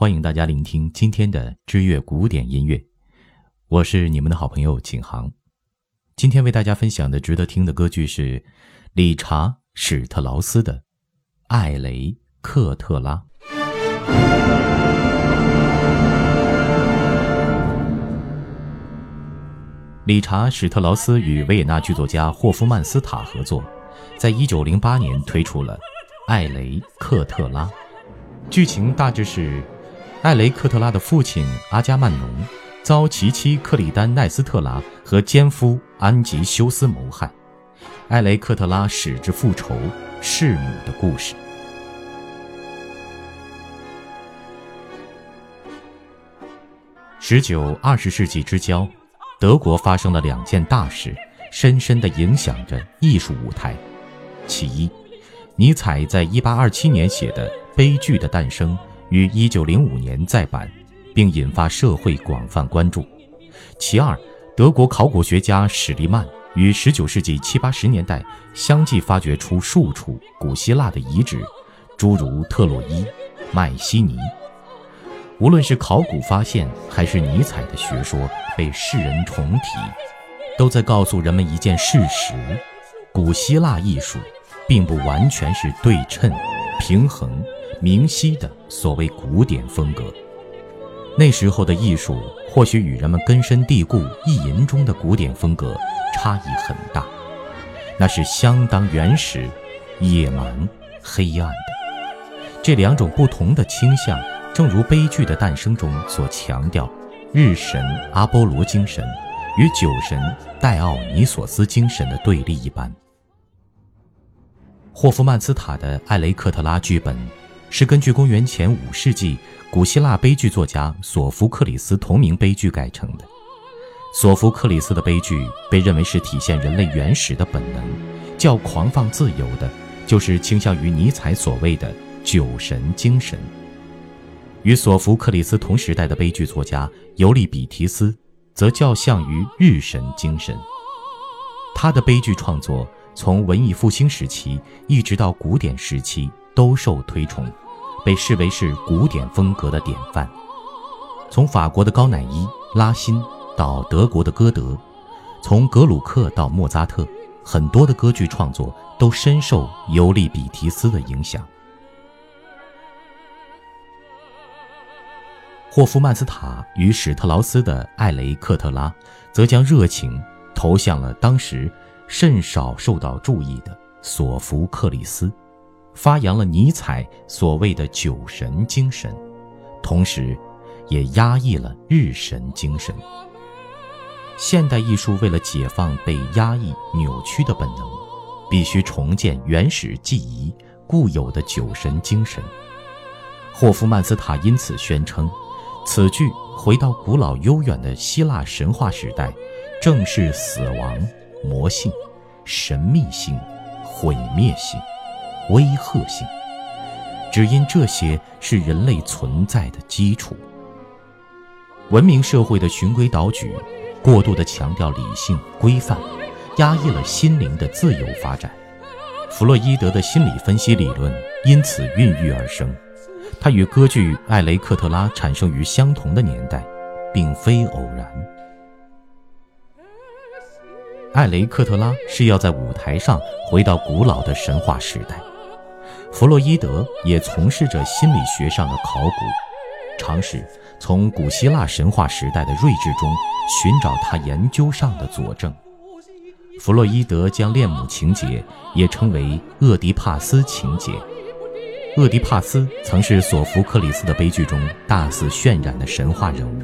欢迎大家聆听今天的知乐古典音乐，我是你们的好朋友景航。今天为大家分享的值得听的歌剧是理查·史特劳斯的《艾雷克特拉》。理查·史特劳斯与维也纳剧作家霍夫曼斯塔合作，在一九零八年推出了《艾雷克特拉》。剧情大致是。艾雷克特拉的父亲阿加曼农遭其妻克里丹奈斯特拉和奸夫安吉修斯谋害，艾雷克特拉使之复仇，弑母的故事。十九、二十世纪之交，德国发生了两件大事，深深地影响着艺术舞台。其一，尼采在一八二七年写的《悲剧的诞生》。于一九零五年再版，并引发社会广泛关注。其二，德国考古学家史利曼于十九世纪七八十年代相继发掘出数处古希腊的遗址，诸如特洛伊、迈锡尼。无论是考古发现，还是尼采的学说被世人重提，都在告诉人们一件事实：古希腊艺术并不完全是对称、平衡。明晰的所谓古典风格，那时候的艺术或许与人们根深蒂固意淫中的古典风格差异很大，那是相当原始、野蛮、黑暗的。这两种不同的倾向，正如悲剧的诞生中所强调，日神阿波罗精神与酒神戴奥尼索斯精神的对立一般。霍夫曼斯塔的《艾雷克特拉》剧本。是根据公元前五世纪古希腊悲剧作家索福克里斯同名悲剧改成的。索福克里斯的悲剧被认为是体现人类原始的本能，较狂放自由的，就是倾向于尼采所谓的酒神精神。与索福克里斯同时代的悲剧作家尤利比提斯，则较像于日神精神。他的悲剧创作从文艺复兴时期一直到古典时期。都受推崇，被视为是古典风格的典范。从法国的高乃伊、拉辛到德国的歌德，从格鲁克到莫扎特，很多的歌剧创作都深受尤利比提斯的影响。霍夫曼斯塔与史特劳斯的《艾雷克特拉》，则将热情投向了当时甚少受到注意的索福克里斯。发扬了尼采所谓的酒神精神，同时，也压抑了日神精神。现代艺术为了解放被压抑、扭曲的本能，必须重建原始记忆固有的酒神精神。霍夫曼斯塔因此宣称，此剧回到古老悠远的希腊神话时代，正是死亡、魔性、神秘性、毁灭性。威吓性，只因这些是人类存在的基础。文明社会的循规蹈矩，过度的强调理性规范，压抑了心灵的自由发展。弗洛伊德的心理分析理论因此孕育而生。它与歌剧《艾雷克特拉》产生于相同的年代，并非偶然。艾雷克特拉是要在舞台上回到古老的神话时代。弗洛伊德也从事着心理学上的考古，尝试从古希腊神话时代的睿智中寻找他研究上的佐证。弗洛伊德将恋母情节也称为厄狄帕斯情节。厄狄帕斯曾是索福克里斯的悲剧中大肆渲染的神话人物。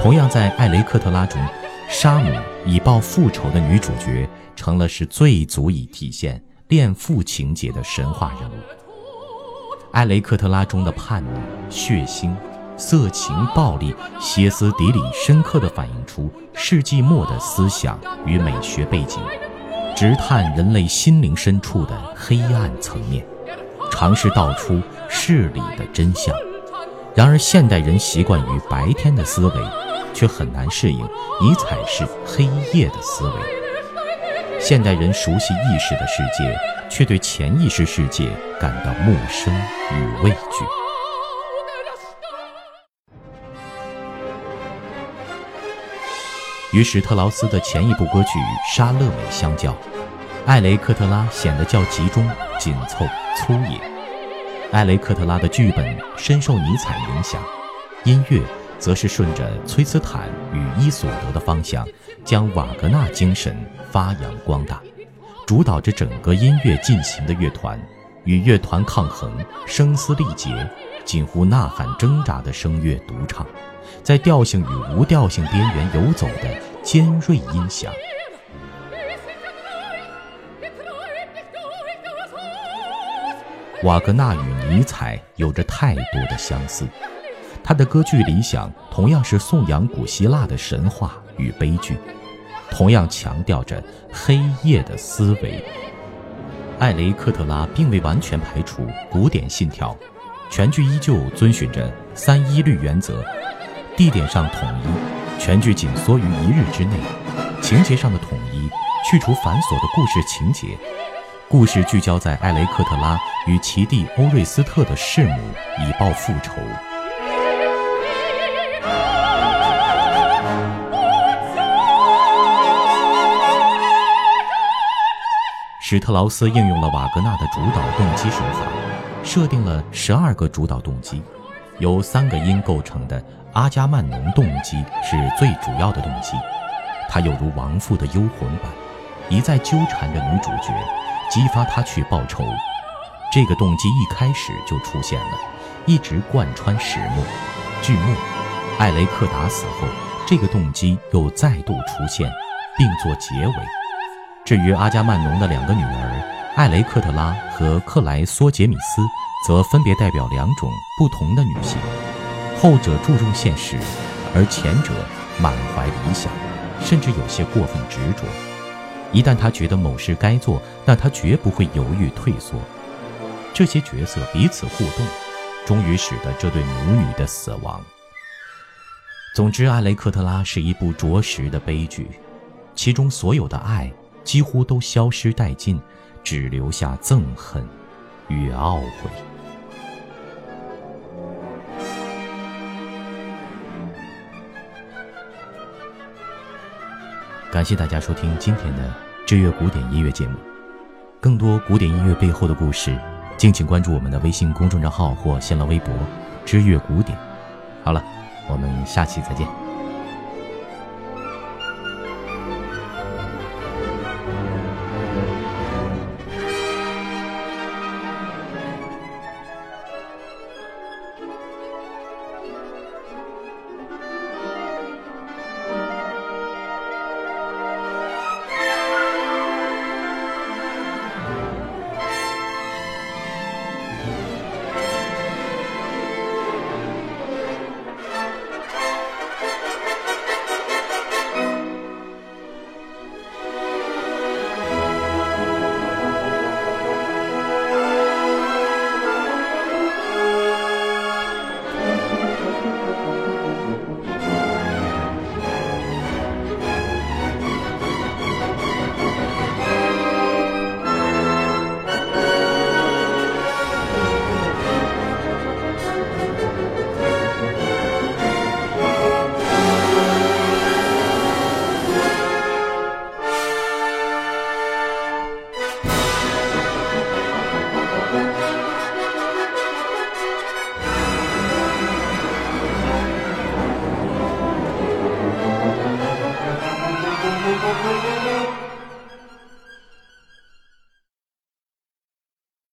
同样在《艾雷克特拉》中，沙姆以报复仇的女主角成了是最足以体现。恋父情节的神话人物，埃雷克特拉中的叛逆、血腥、色情、暴力、歇斯底里，深刻地反映出世纪末的思想与美学背景，直探人类心灵深处的黑暗层面，尝试道出事理的真相。然而，现代人习惯于白天的思维，却很难适应尼采式黑夜的思维。现代人熟悉意识的世界，却对潜意识世界感到陌生与畏惧。与史特劳斯的前一部歌曲《沙乐美》相较，艾雷克特拉显得较集中、紧凑、粗野。艾雷克特拉的剧本深受尼采影响，音乐则是顺着崔斯坦与伊索德的方向，将瓦格纳精神发扬光大。主导着整个音乐进行的乐团，与乐团抗衡，声嘶力竭，近乎呐喊挣扎的声乐独唱。在调性与无调性边缘游走的尖锐音响。瓦格纳与尼采有着太多的相似，他的歌剧理想同样是颂扬古希腊的神话与悲剧，同样强调着黑夜的思维。艾雷克特拉并未完全排除古典信条，全剧依旧遵循着三一律原则。地点上统一，全剧紧缩于一日之内；情节上的统一，去除繁琐的故事情节。故事聚焦在艾雷克特拉与其弟欧瑞斯特的弑母，以报复仇。史特劳斯应用了瓦格纳的主导动机手法，设定了十二个主导动机，由三个音构成的。阿伽曼农动机是最主要的动机，它有如亡父的幽魂般，一再纠缠着女主角，激发她去报仇。这个动机一开始就出现了，一直贯穿始末。剧末，艾雷克达死后，这个动机又再度出现，并作结尾。至于阿伽曼农的两个女儿艾雷克特拉和克莱索杰米斯，则分别代表两种不同的女性。后者注重现实，而前者满怀理想，甚至有些过分执着。一旦他觉得某事该做，那他绝不会犹豫退缩。这些角色彼此互动，终于使得这对母女的死亡。总之，《艾雷克特拉》是一部着实的悲剧，其中所有的爱几乎都消失殆尽，只留下憎恨与懊悔。感谢大家收听今天的知乐古典音乐节目。更多古典音乐背后的故事，敬请关注我们的微信公众账号或新浪微博“知乐古典”。好了，我们下期再见。